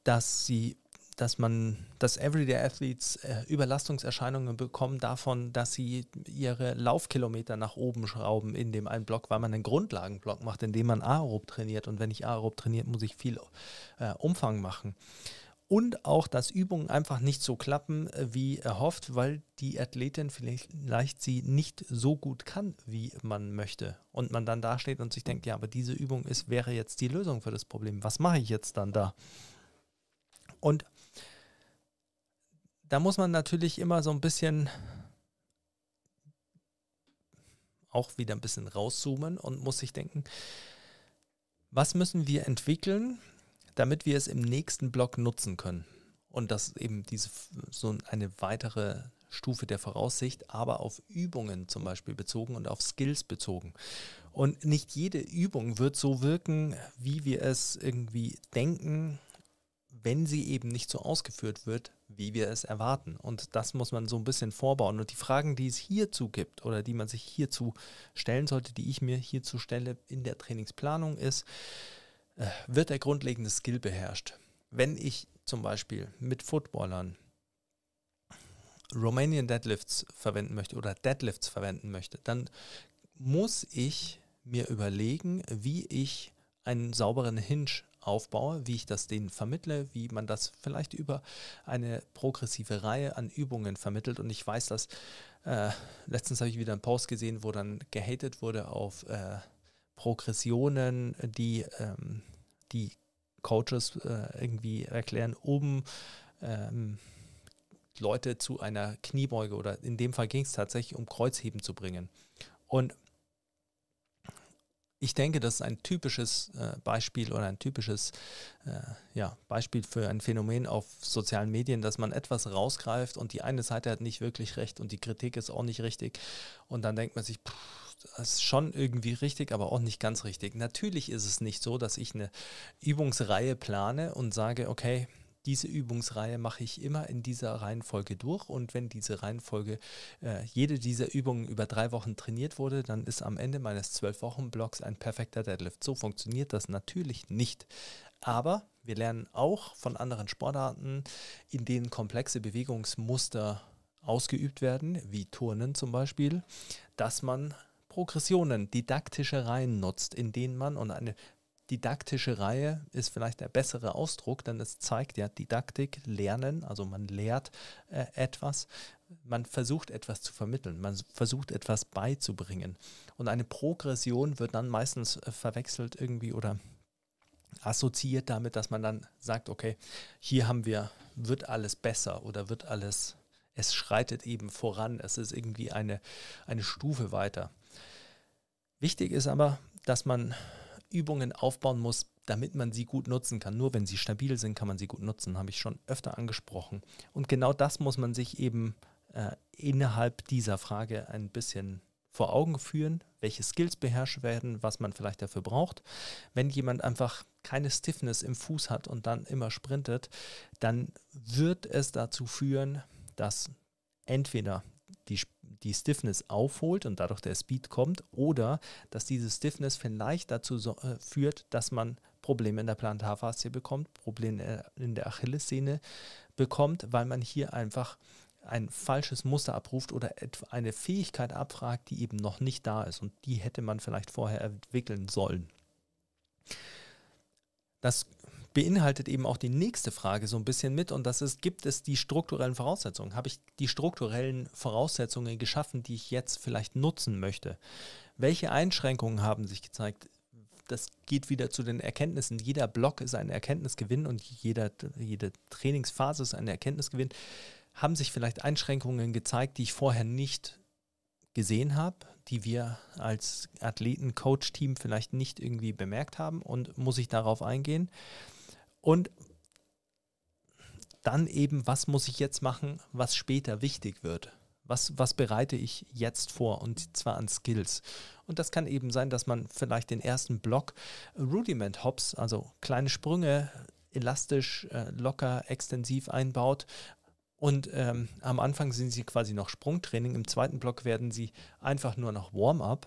dass sie dass man, dass Everyday Athletes äh, Überlastungserscheinungen bekommen davon, dass sie ihre Laufkilometer nach oben schrauben in dem einen Block, weil man einen Grundlagenblock macht, in dem man aerob trainiert. Und wenn ich aerob trainiert, muss ich viel äh, Umfang machen. Und auch, dass Übungen einfach nicht so klappen, äh, wie erhofft, weil die Athletin vielleicht sie nicht so gut kann, wie man möchte. Und man dann dasteht und sich denkt, ja, aber diese Übung ist, wäre jetzt die Lösung für das Problem. Was mache ich jetzt dann da? Und da muss man natürlich immer so ein bisschen auch wieder ein bisschen rauszoomen und muss sich denken, was müssen wir entwickeln, damit wir es im nächsten Block nutzen können. Und das eben diese so eine weitere Stufe der Voraussicht, aber auf Übungen zum Beispiel bezogen und auf Skills bezogen. Und nicht jede Übung wird so wirken, wie wir es irgendwie denken wenn sie eben nicht so ausgeführt wird, wie wir es erwarten. Und das muss man so ein bisschen vorbauen. Und die Fragen, die es hierzu gibt oder die man sich hierzu stellen sollte, die ich mir hierzu stelle in der Trainingsplanung ist, wird der grundlegende Skill beherrscht? Wenn ich zum Beispiel mit Footballern Romanian Deadlifts verwenden möchte oder Deadlifts verwenden möchte, dann muss ich mir überlegen, wie ich einen sauberen Hinge aufbaue, wie ich das denen vermittle, wie man das vielleicht über eine progressive Reihe an Übungen vermittelt. Und ich weiß, dass äh, letztens habe ich wieder einen Post gesehen, wo dann gehatet wurde auf äh, Progressionen, die ähm, die Coaches äh, irgendwie erklären, um ähm, Leute zu einer Kniebeuge oder in dem Fall ging es tatsächlich um Kreuzheben zu bringen. Und ich denke, das ist ein typisches äh, Beispiel oder ein typisches äh, ja, Beispiel für ein Phänomen auf sozialen Medien, dass man etwas rausgreift und die eine Seite hat nicht wirklich recht und die Kritik ist auch nicht richtig. Und dann denkt man sich, pff, das ist schon irgendwie richtig, aber auch nicht ganz richtig. Natürlich ist es nicht so, dass ich eine Übungsreihe plane und sage, okay, diese Übungsreihe mache ich immer in dieser Reihenfolge durch und wenn diese Reihenfolge, äh, jede dieser Übungen über drei Wochen trainiert wurde, dann ist am Ende meines zwölf Wochen Blocks ein perfekter Deadlift. So funktioniert das natürlich nicht. Aber wir lernen auch von anderen Sportarten, in denen komplexe Bewegungsmuster ausgeübt werden, wie Turnen zum Beispiel, dass man Progressionen, didaktische Reihen nutzt, in denen man und eine didaktische Reihe ist vielleicht der bessere Ausdruck, denn es zeigt ja Didaktik, Lernen, also man lehrt äh, etwas, man versucht etwas zu vermitteln, man versucht etwas beizubringen. Und eine Progression wird dann meistens äh, verwechselt irgendwie oder assoziiert damit, dass man dann sagt, okay, hier haben wir, wird alles besser oder wird alles, es schreitet eben voran, es ist irgendwie eine, eine Stufe weiter. Wichtig ist aber, dass man Übungen aufbauen muss, damit man sie gut nutzen kann. Nur wenn sie stabil sind, kann man sie gut nutzen, habe ich schon öfter angesprochen. Und genau das muss man sich eben äh, innerhalb dieser Frage ein bisschen vor Augen führen, welche Skills beherrscht werden, was man vielleicht dafür braucht. Wenn jemand einfach keine Stiffness im Fuß hat und dann immer sprintet, dann wird es dazu führen, dass entweder die, die Stiffness aufholt und dadurch der Speed kommt oder dass diese Stiffness vielleicht dazu so, äh, führt, dass man Probleme in der Plantarfaszie bekommt, Probleme in der Achillessehne bekommt, weil man hier einfach ein falsches Muster abruft oder eine Fähigkeit abfragt, die eben noch nicht da ist und die hätte man vielleicht vorher entwickeln sollen. Das beinhaltet eben auch die nächste Frage so ein bisschen mit und das ist, gibt es die strukturellen Voraussetzungen? Habe ich die strukturellen Voraussetzungen geschaffen, die ich jetzt vielleicht nutzen möchte? Welche Einschränkungen haben sich gezeigt? Das geht wieder zu den Erkenntnissen. Jeder Block ist ein Erkenntnisgewinn und jeder, jede Trainingsphase ist ein Erkenntnisgewinn. Haben sich vielleicht Einschränkungen gezeigt, die ich vorher nicht gesehen habe, die wir als Athleten-Coach-Team vielleicht nicht irgendwie bemerkt haben und muss ich darauf eingehen? Und dann eben, was muss ich jetzt machen, was später wichtig wird? Was, was bereite ich jetzt vor und zwar an Skills? Und das kann eben sein, dass man vielleicht den ersten Block Rudiment Hops, also kleine Sprünge, elastisch, äh, locker, extensiv einbaut. Und ähm, am Anfang sind sie quasi noch Sprungtraining, im zweiten Block werden sie einfach nur noch Warm-up.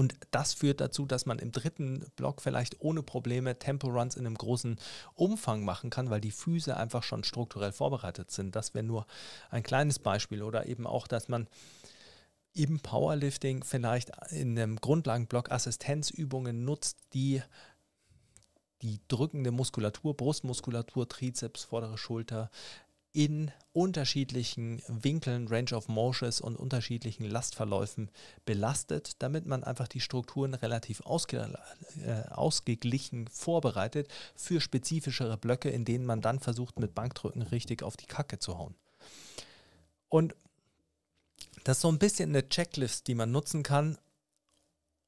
Und das führt dazu, dass man im dritten Block vielleicht ohne Probleme Tempo-Runs in einem großen Umfang machen kann, weil die Füße einfach schon strukturell vorbereitet sind. Das wäre nur ein kleines Beispiel. Oder eben auch, dass man im Powerlifting vielleicht in einem Grundlagenblock Assistenzübungen nutzt, die die drückende Muskulatur, Brustmuskulatur, Trizeps, vordere Schulter, in unterschiedlichen Winkeln, Range of Motions und unterschiedlichen Lastverläufen belastet, damit man einfach die Strukturen relativ ausge, äh, ausgeglichen vorbereitet für spezifischere Blöcke, in denen man dann versucht, mit Bankdrücken richtig auf die Kacke zu hauen. Und das ist so ein bisschen eine Checklist, die man nutzen kann,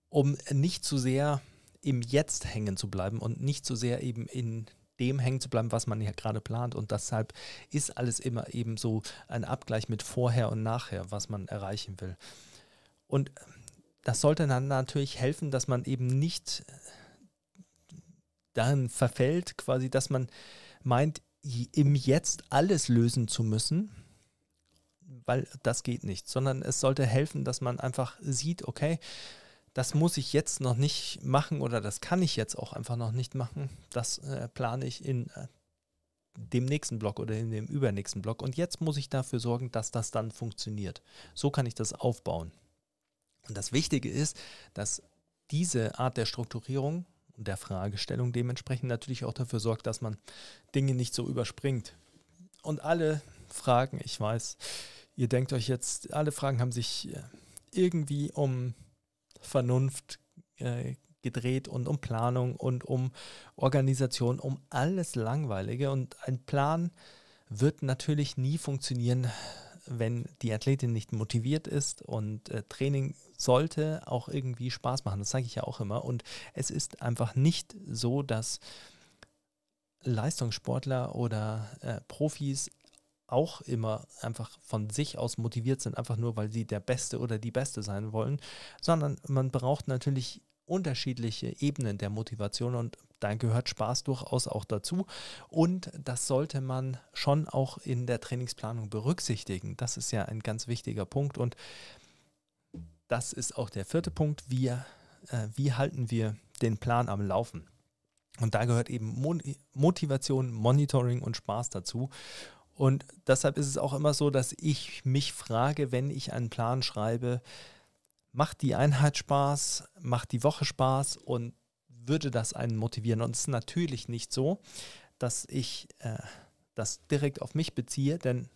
um nicht zu sehr im Jetzt hängen zu bleiben und nicht zu sehr eben in dem hängen zu bleiben, was man ja gerade plant. Und deshalb ist alles immer eben so ein Abgleich mit vorher und nachher, was man erreichen will. Und das sollte dann natürlich helfen, dass man eben nicht dahin verfällt, quasi, dass man meint, im Jetzt alles lösen zu müssen, weil das geht nicht, sondern es sollte helfen, dass man einfach sieht, okay, das muss ich jetzt noch nicht machen oder das kann ich jetzt auch einfach noch nicht machen. Das äh, plane ich in äh, dem nächsten Block oder in dem übernächsten Block. Und jetzt muss ich dafür sorgen, dass das dann funktioniert. So kann ich das aufbauen. Und das Wichtige ist, dass diese Art der Strukturierung und der Fragestellung dementsprechend natürlich auch dafür sorgt, dass man Dinge nicht so überspringt. Und alle Fragen, ich weiß, ihr denkt euch jetzt, alle Fragen haben sich äh, irgendwie um Vernunft äh, gedreht und um Planung und um Organisation, um alles Langweilige. Und ein Plan wird natürlich nie funktionieren, wenn die Athletin nicht motiviert ist und äh, Training sollte auch irgendwie Spaß machen. Das sage ich ja auch immer. Und es ist einfach nicht so, dass Leistungssportler oder äh, Profis auch immer einfach von sich aus motiviert sind, einfach nur, weil sie der Beste oder die Beste sein wollen, sondern man braucht natürlich unterschiedliche Ebenen der Motivation und da gehört Spaß durchaus auch dazu und das sollte man schon auch in der Trainingsplanung berücksichtigen. Das ist ja ein ganz wichtiger Punkt und das ist auch der vierte Punkt. Wir, äh, wie halten wir den Plan am Laufen? Und da gehört eben Motivation, Monitoring und Spaß dazu. Und deshalb ist es auch immer so, dass ich mich frage, wenn ich einen Plan schreibe, macht die Einheit Spaß, macht die Woche Spaß und würde das einen motivieren? Und es ist natürlich nicht so, dass ich äh, das direkt auf mich beziehe, denn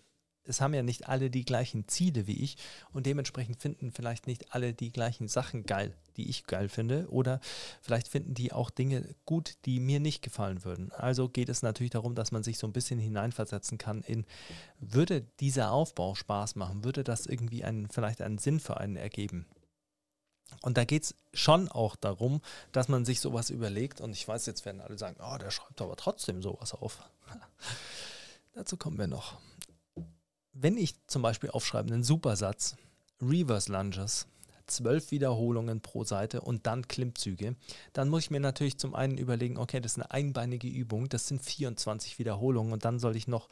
es haben ja nicht alle die gleichen Ziele wie ich und dementsprechend finden vielleicht nicht alle die gleichen Sachen geil, die ich geil finde oder vielleicht finden die auch Dinge gut, die mir nicht gefallen würden. Also geht es natürlich darum, dass man sich so ein bisschen hineinversetzen kann in, würde dieser Aufbau Spaß machen, würde das irgendwie einen, vielleicht einen Sinn für einen ergeben. Und da geht es schon auch darum, dass man sich sowas überlegt. Und ich weiß, jetzt werden alle sagen, oh, der schreibt aber trotzdem sowas auf. Dazu kommen wir noch wenn ich zum Beispiel aufschreibe einen Supersatz, Reverse Lunges, zwölf Wiederholungen pro Seite und dann Klimmzüge, dann muss ich mir natürlich zum einen überlegen, okay, das ist eine einbeinige Übung, das sind 24 Wiederholungen und dann soll ich noch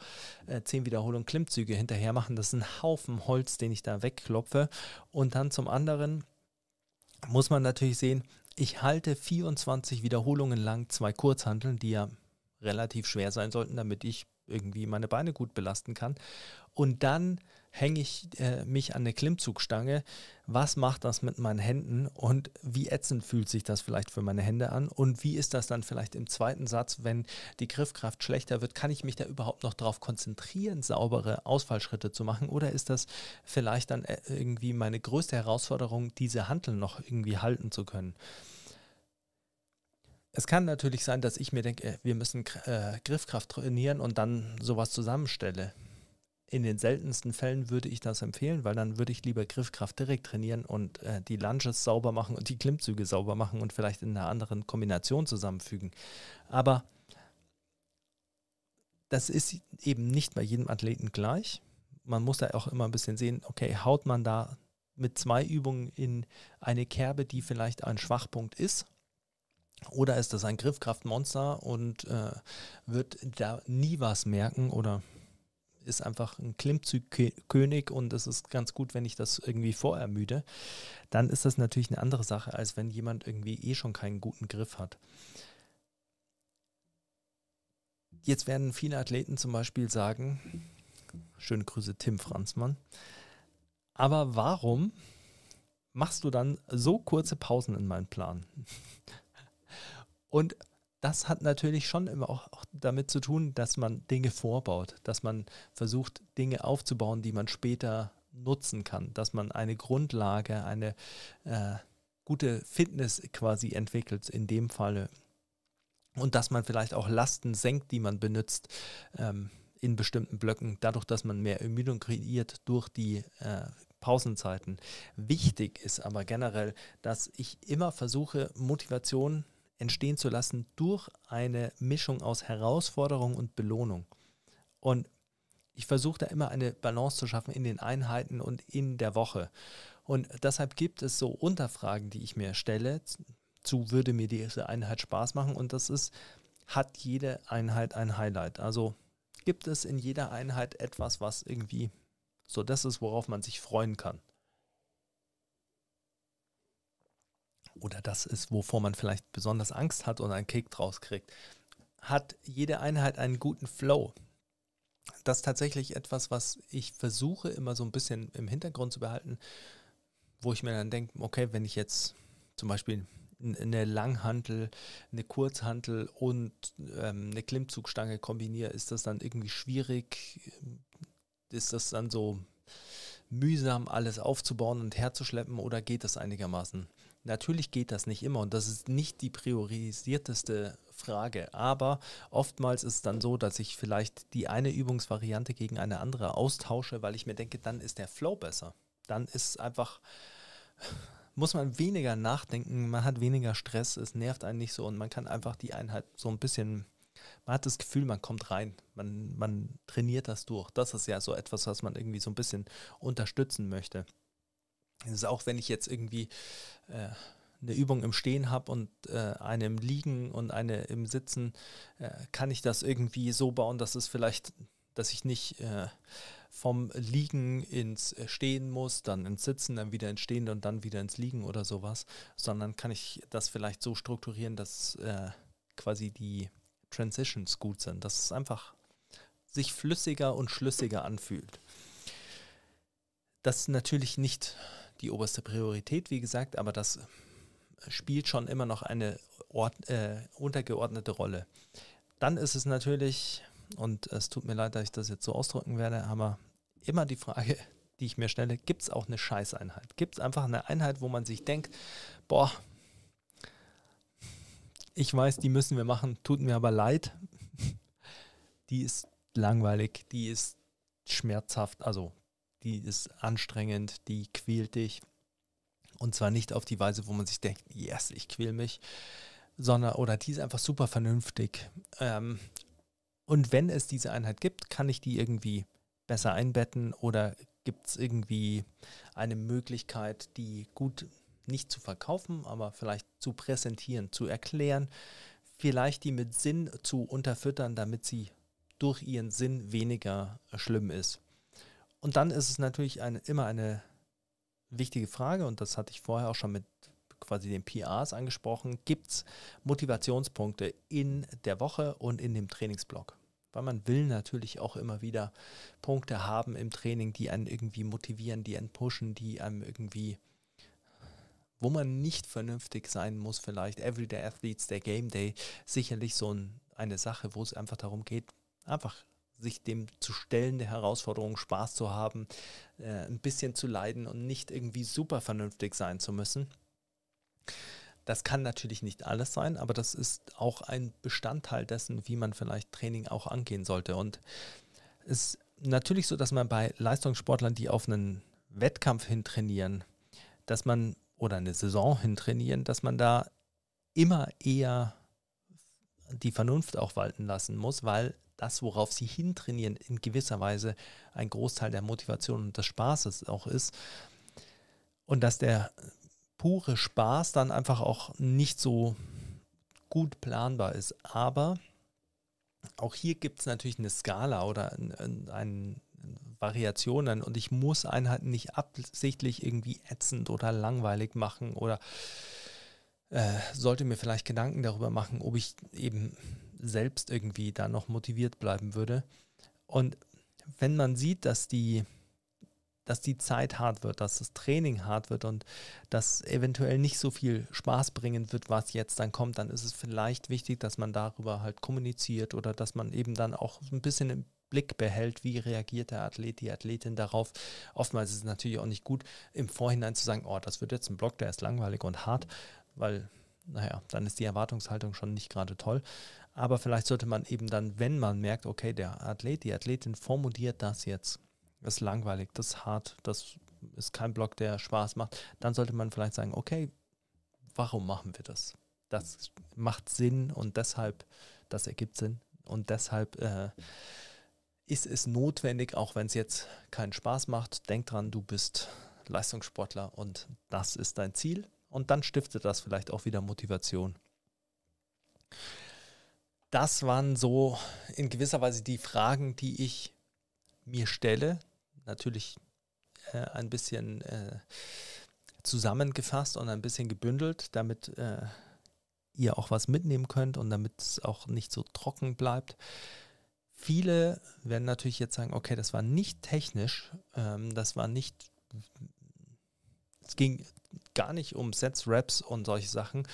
äh, 10 Wiederholungen Klimmzüge hinterher machen. Das ist ein Haufen Holz, den ich da wegklopfe. Und dann zum anderen muss man natürlich sehen, ich halte 24 Wiederholungen lang zwei Kurzhanteln, die ja relativ schwer sein sollten, damit ich irgendwie meine Beine gut belasten kann. Und dann hänge ich äh, mich an eine Klimmzugstange. Was macht das mit meinen Händen und wie ätzend fühlt sich das vielleicht für meine Hände an? Und wie ist das dann vielleicht im zweiten Satz, wenn die Griffkraft schlechter wird? Kann ich mich da überhaupt noch darauf konzentrieren, saubere Ausfallschritte zu machen? Oder ist das vielleicht dann äh, irgendwie meine größte Herausforderung, diese Handeln noch irgendwie halten zu können? Es kann natürlich sein, dass ich mir denke, äh, wir müssen äh, Griffkraft trainieren und dann sowas zusammenstelle. In den seltensten Fällen würde ich das empfehlen, weil dann würde ich lieber Griffkraft direkt trainieren und äh, die Lunges sauber machen und die Klimmzüge sauber machen und vielleicht in einer anderen Kombination zusammenfügen. Aber das ist eben nicht bei jedem Athleten gleich. Man muss da auch immer ein bisschen sehen, okay, haut man da mit zwei Übungen in eine Kerbe, die vielleicht ein Schwachpunkt ist oder ist das ein Griffkraftmonster und äh, wird da nie was merken oder ist einfach ein Klimmzugkönig und es ist ganz gut, wenn ich das irgendwie vorermüde, dann ist das natürlich eine andere Sache, als wenn jemand irgendwie eh schon keinen guten Griff hat. Jetzt werden viele Athleten zum Beispiel sagen, schöne Grüße Tim Franzmann, aber warum machst du dann so kurze Pausen in meinen Plan? Und das hat natürlich schon immer auch, auch, damit zu tun, dass man Dinge vorbaut, dass man versucht, Dinge aufzubauen, die man später nutzen kann, dass man eine Grundlage, eine äh, gute Fitness quasi entwickelt in dem Falle und dass man vielleicht auch Lasten senkt, die man benutzt ähm, in bestimmten Blöcken, dadurch, dass man mehr Ermüdung kreiert durch die äh, Pausenzeiten. Wichtig ist aber generell, dass ich immer versuche, Motivation entstehen zu lassen durch eine Mischung aus Herausforderung und Belohnung. Und ich versuche da immer eine Balance zu schaffen in den Einheiten und in der Woche. Und deshalb gibt es so Unterfragen, die ich mir stelle, zu würde mir diese Einheit Spaß machen. Und das ist, hat jede Einheit ein Highlight? Also gibt es in jeder Einheit etwas, was irgendwie so das ist, worauf man sich freuen kann. Oder das ist, wovor man vielleicht besonders Angst hat und einen Kick draus kriegt, hat jede Einheit einen guten Flow. Das ist tatsächlich etwas, was ich versuche immer so ein bisschen im Hintergrund zu behalten, wo ich mir dann denke, okay, wenn ich jetzt zum Beispiel eine Langhantel, eine Kurzhantel und ähm, eine Klimmzugstange kombiniere, ist das dann irgendwie schwierig? Ist das dann so mühsam, alles aufzubauen und herzuschleppen oder geht das einigermaßen? Natürlich geht das nicht immer und das ist nicht die priorisierteste Frage, aber oftmals ist es dann so, dass ich vielleicht die eine Übungsvariante gegen eine andere austausche, weil ich mir denke, dann ist der Flow besser. Dann ist einfach, muss man weniger nachdenken, man hat weniger Stress, es nervt einen nicht so und man kann einfach die Einheit so ein bisschen, man hat das Gefühl, man kommt rein, man, man trainiert das durch. Das ist ja so etwas, was man irgendwie so ein bisschen unterstützen möchte. Das ist auch, wenn ich jetzt irgendwie äh, eine Übung im Stehen habe und äh, eine im Liegen und eine im Sitzen, äh, kann ich das irgendwie so bauen, dass es vielleicht, dass ich nicht äh, vom Liegen ins Stehen muss, dann ins Sitzen, dann wieder ins Stehen und dann wieder ins Liegen oder sowas, sondern kann ich das vielleicht so strukturieren, dass äh, quasi die Transitions gut sind, dass es einfach sich flüssiger und schlüssiger anfühlt. Das ist natürlich nicht die oberste Priorität, wie gesagt, aber das spielt schon immer noch eine Ort, äh, untergeordnete Rolle. Dann ist es natürlich, und es tut mir leid, dass ich das jetzt so ausdrücken werde, aber immer die Frage, die ich mir stelle, gibt es auch eine Scheißeinheit? Gibt es einfach eine Einheit, wo man sich denkt, boah, ich weiß, die müssen wir machen, tut mir aber leid. Die ist langweilig, die ist schmerzhaft, also die ist anstrengend, die quält dich. Und zwar nicht auf die Weise, wo man sich denkt, yes, ich quäl mich, sondern, oder die ist einfach super vernünftig. Ähm, und wenn es diese Einheit gibt, kann ich die irgendwie besser einbetten oder Gibt es irgendwie eine Möglichkeit, die gut nicht zu verkaufen, aber vielleicht zu präsentieren, zu erklären, vielleicht die mit Sinn zu unterfüttern, damit sie durch ihren Sinn weniger schlimm ist. Und dann ist es natürlich eine, immer eine wichtige Frage, und das hatte ich vorher auch schon mit quasi den PRs angesprochen, gibt es Motivationspunkte in der Woche und in dem Trainingsblock? Weil man will natürlich auch immer wieder Punkte haben im Training, die einen irgendwie motivieren, die einen pushen, die einem irgendwie, wo man nicht vernünftig sein muss, vielleicht Everyday Athletes, der Game Day, sicherlich so ein, eine Sache, wo es einfach darum geht, einfach sich dem zu stellen, der Herausforderung Spaß zu haben, äh, ein bisschen zu leiden und nicht irgendwie super vernünftig sein zu müssen. Das kann natürlich nicht alles sein, aber das ist auch ein Bestandteil dessen, wie man vielleicht Training auch angehen sollte. Und es ist natürlich so, dass man bei Leistungssportlern, die auf einen Wettkampf hin trainieren, dass man oder eine Saison hin trainieren, dass man da immer eher die Vernunft auch walten lassen muss, weil das, worauf sie hintrainieren, in gewisser Weise ein Großteil der Motivation und des Spaßes auch ist. Und dass der pure Spaß dann einfach auch nicht so gut planbar ist. Aber auch hier gibt es natürlich eine Skala oder ein, ein, Variationen und ich muss Einheiten nicht absichtlich irgendwie ätzend oder langweilig machen oder äh, sollte mir vielleicht Gedanken darüber machen, ob ich eben selbst irgendwie da noch motiviert bleiben würde. Und wenn man sieht, dass die dass die Zeit hart wird, dass das Training hart wird und das eventuell nicht so viel Spaß bringen wird, was jetzt dann kommt, dann ist es vielleicht wichtig, dass man darüber halt kommuniziert oder dass man eben dann auch ein bisschen im Blick behält, wie reagiert der Athlet, die Athletin darauf. Oftmals ist es natürlich auch nicht gut, im Vorhinein zu sagen, oh, das wird jetzt ein Block, der ist langweilig und hart, weil, naja, dann ist die Erwartungshaltung schon nicht gerade toll. Aber vielleicht sollte man eben dann, wenn man merkt, okay, der Athlet, die Athletin formuliert das jetzt ist langweilig, das ist hart, das ist kein Block, der Spaß macht, dann sollte man vielleicht sagen, okay, warum machen wir das? Das macht Sinn und deshalb, das ergibt Sinn und deshalb äh, ist es notwendig, auch wenn es jetzt keinen Spaß macht, denk dran, du bist Leistungssportler und das ist dein Ziel und dann stiftet das vielleicht auch wieder Motivation. Das waren so in gewisser Weise die Fragen, die ich mir stelle, natürlich äh, ein bisschen äh, zusammengefasst und ein bisschen gebündelt, damit äh, ihr auch was mitnehmen könnt und damit es auch nicht so trocken bleibt. Viele werden natürlich jetzt sagen, okay, das war nicht technisch, ähm, das war nicht, es ging gar nicht um Sets, Raps und solche Sachen.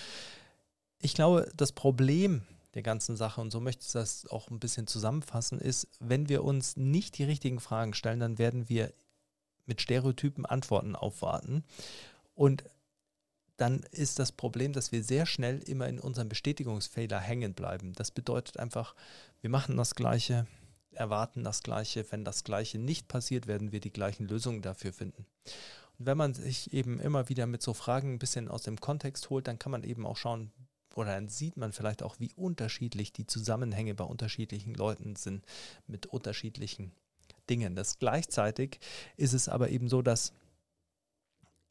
Ich glaube, das Problem der ganzen Sache, und so möchte ich das auch ein bisschen zusammenfassen, ist, wenn wir uns nicht die richtigen Fragen stellen, dann werden wir mit Stereotypen Antworten aufwarten. Und dann ist das Problem, dass wir sehr schnell immer in unserem Bestätigungsfehler hängen bleiben. Das bedeutet einfach, wir machen das Gleiche, erwarten das Gleiche. Wenn das Gleiche nicht passiert, werden wir die gleichen Lösungen dafür finden. Und wenn man sich eben immer wieder mit so Fragen ein bisschen aus dem Kontext holt, dann kann man eben auch schauen, oder dann sieht man vielleicht auch, wie unterschiedlich die Zusammenhänge bei unterschiedlichen Leuten sind mit unterschiedlichen Dingen. Das gleichzeitig ist es aber eben so, dass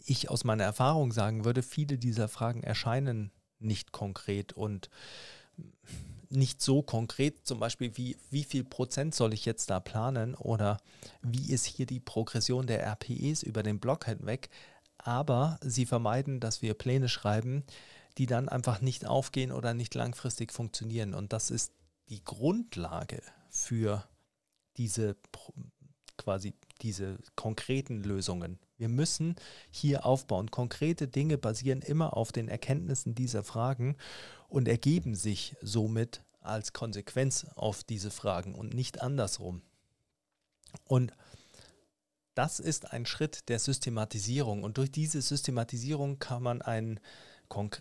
ich aus meiner Erfahrung sagen würde, viele dieser Fragen erscheinen nicht konkret und nicht so konkret, zum Beispiel wie, wie viel Prozent soll ich jetzt da planen oder wie ist hier die Progression der RPEs über den Block hinweg, aber sie vermeiden, dass wir Pläne schreiben, die dann einfach nicht aufgehen oder nicht langfristig funktionieren. Und das ist die Grundlage für diese quasi diese konkreten Lösungen. Wir müssen hier aufbauen. Konkrete Dinge basieren immer auf den Erkenntnissen dieser Fragen und ergeben sich somit als Konsequenz auf diese Fragen und nicht andersrum. Und das ist ein Schritt der Systematisierung und durch diese Systematisierung kann man einen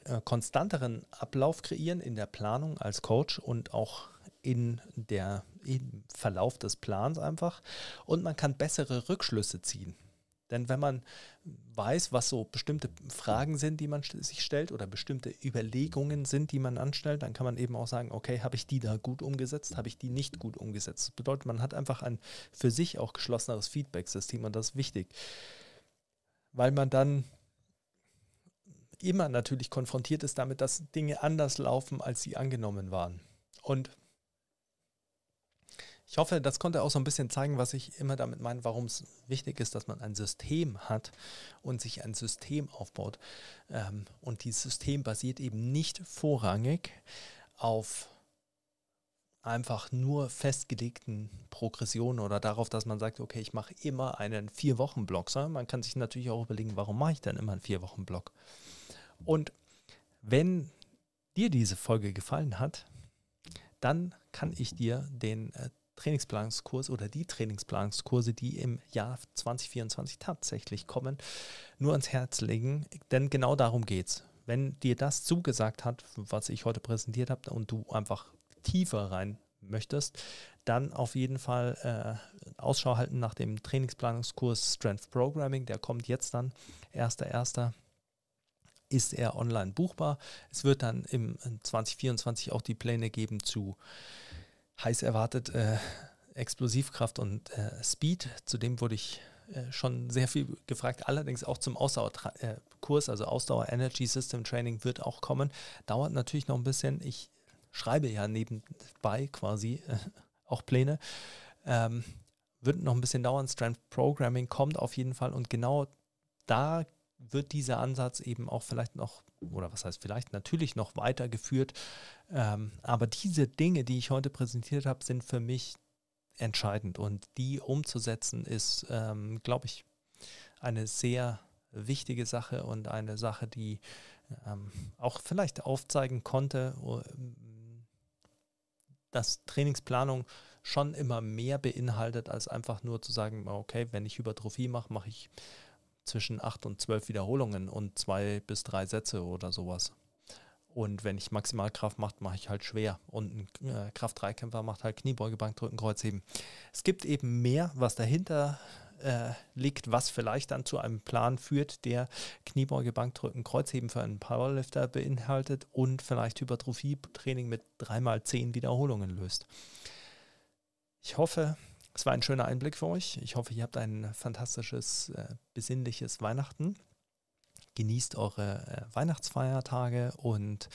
äh, konstanteren Ablauf kreieren in der Planung als Coach und auch in der im Verlauf des Plans einfach und man kann bessere Rückschlüsse ziehen. Denn wenn man weiß, was so bestimmte Fragen sind, die man sich stellt oder bestimmte Überlegungen sind, die man anstellt, dann kann man eben auch sagen, okay, habe ich die da gut umgesetzt, habe ich die nicht gut umgesetzt. Das bedeutet, man hat einfach ein für sich auch geschlosseneres Feedback-System und das ist wichtig, weil man dann immer natürlich konfrontiert ist damit, dass Dinge anders laufen, als sie angenommen waren. Und ich hoffe, das konnte auch so ein bisschen zeigen, was ich immer damit meine, warum es wichtig ist, dass man ein System hat und sich ein System aufbaut. Ähm, und dieses System basiert eben nicht vorrangig auf einfach nur festgelegten Progressionen oder darauf, dass man sagt, okay, ich mache immer einen Vier-Wochen-Block, man kann sich natürlich auch überlegen, warum mache ich denn immer einen Vier-Wochen-Block? Und wenn dir diese Folge gefallen hat, dann kann ich dir den äh, Trainingsplanungskurs oder die Trainingsplanungskurse, die im Jahr 2024 tatsächlich kommen, nur ans Herz legen. Denn genau darum geht es. Wenn dir das zugesagt hat, was ich heute präsentiert habe, und du einfach tiefer rein möchtest, dann auf jeden Fall äh, Ausschau halten nach dem Trainingsplanungskurs Strength Programming. Der kommt jetzt dann, 1.1. ist er online buchbar. Es wird dann im 2024 auch die Pläne geben zu heiß erwartet äh, Explosivkraft und äh, Speed. Zudem wurde ich äh, schon sehr viel gefragt, allerdings auch zum Ausdauerkurs, äh, also Ausdauer Energy System Training wird auch kommen. Dauert natürlich noch ein bisschen. Ich schreibe ja nebenbei quasi äh, auch Pläne. Ähm, wird noch ein bisschen dauern. Strength Programming kommt auf jeden Fall und genau da wird dieser Ansatz eben auch vielleicht noch, oder was heißt vielleicht, natürlich noch weitergeführt. Ähm, aber diese Dinge, die ich heute präsentiert habe, sind für mich entscheidend und die umzusetzen ist, ähm, glaube ich, eine sehr wichtige Sache und eine Sache, die ähm, auch vielleicht aufzeigen konnte, dass Trainingsplanung schon immer mehr beinhaltet, als einfach nur zu sagen, okay, wenn ich Hypertrophie mache, mache ich zwischen acht und zwölf Wiederholungen und zwei bis drei Sätze oder sowas. Und wenn ich Maximalkraft mache, mache ich halt schwer. Und ein äh, Kraft-3-Kämpfer macht halt Kniebeuge, Bankdrücken, Kreuzheben. Es gibt eben mehr, was dahinter äh, liegt, was vielleicht dann zu einem Plan führt, der Kniebeuge, Bankdrücken, Kreuzheben für einen Powerlifter beinhaltet und vielleicht Hypertrophie-Training mit dreimal zehn Wiederholungen löst. Ich hoffe, es war ein schöner Einblick für euch. Ich hoffe, ihr habt ein fantastisches, äh, besinnliches Weihnachten. Genießt eure äh, Weihnachtsfeiertage und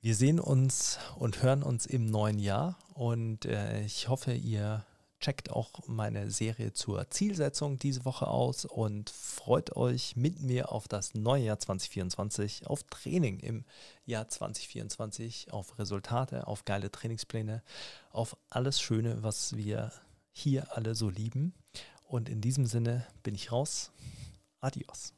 wir sehen uns und hören uns im neuen Jahr. Und äh, ich hoffe, ihr checkt auch meine Serie zur Zielsetzung diese Woche aus und freut euch mit mir auf das neue Jahr 2024, auf Training im Jahr 2024, auf Resultate, auf geile Trainingspläne, auf alles Schöne, was wir hier alle so lieben. Und in diesem Sinne bin ich raus. Adios.